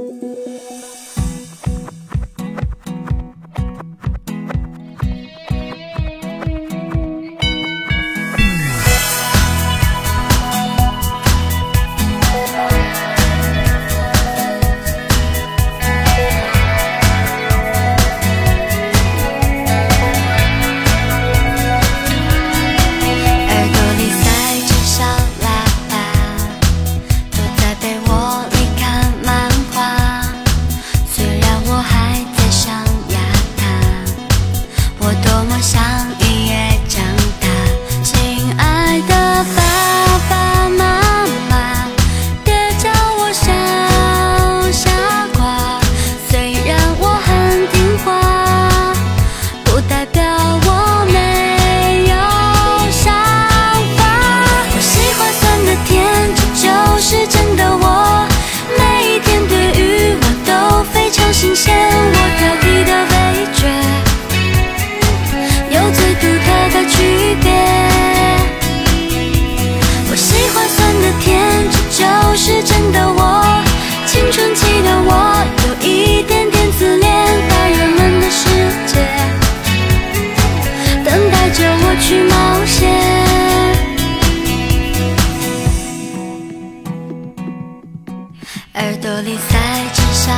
Música 耳朵里塞着小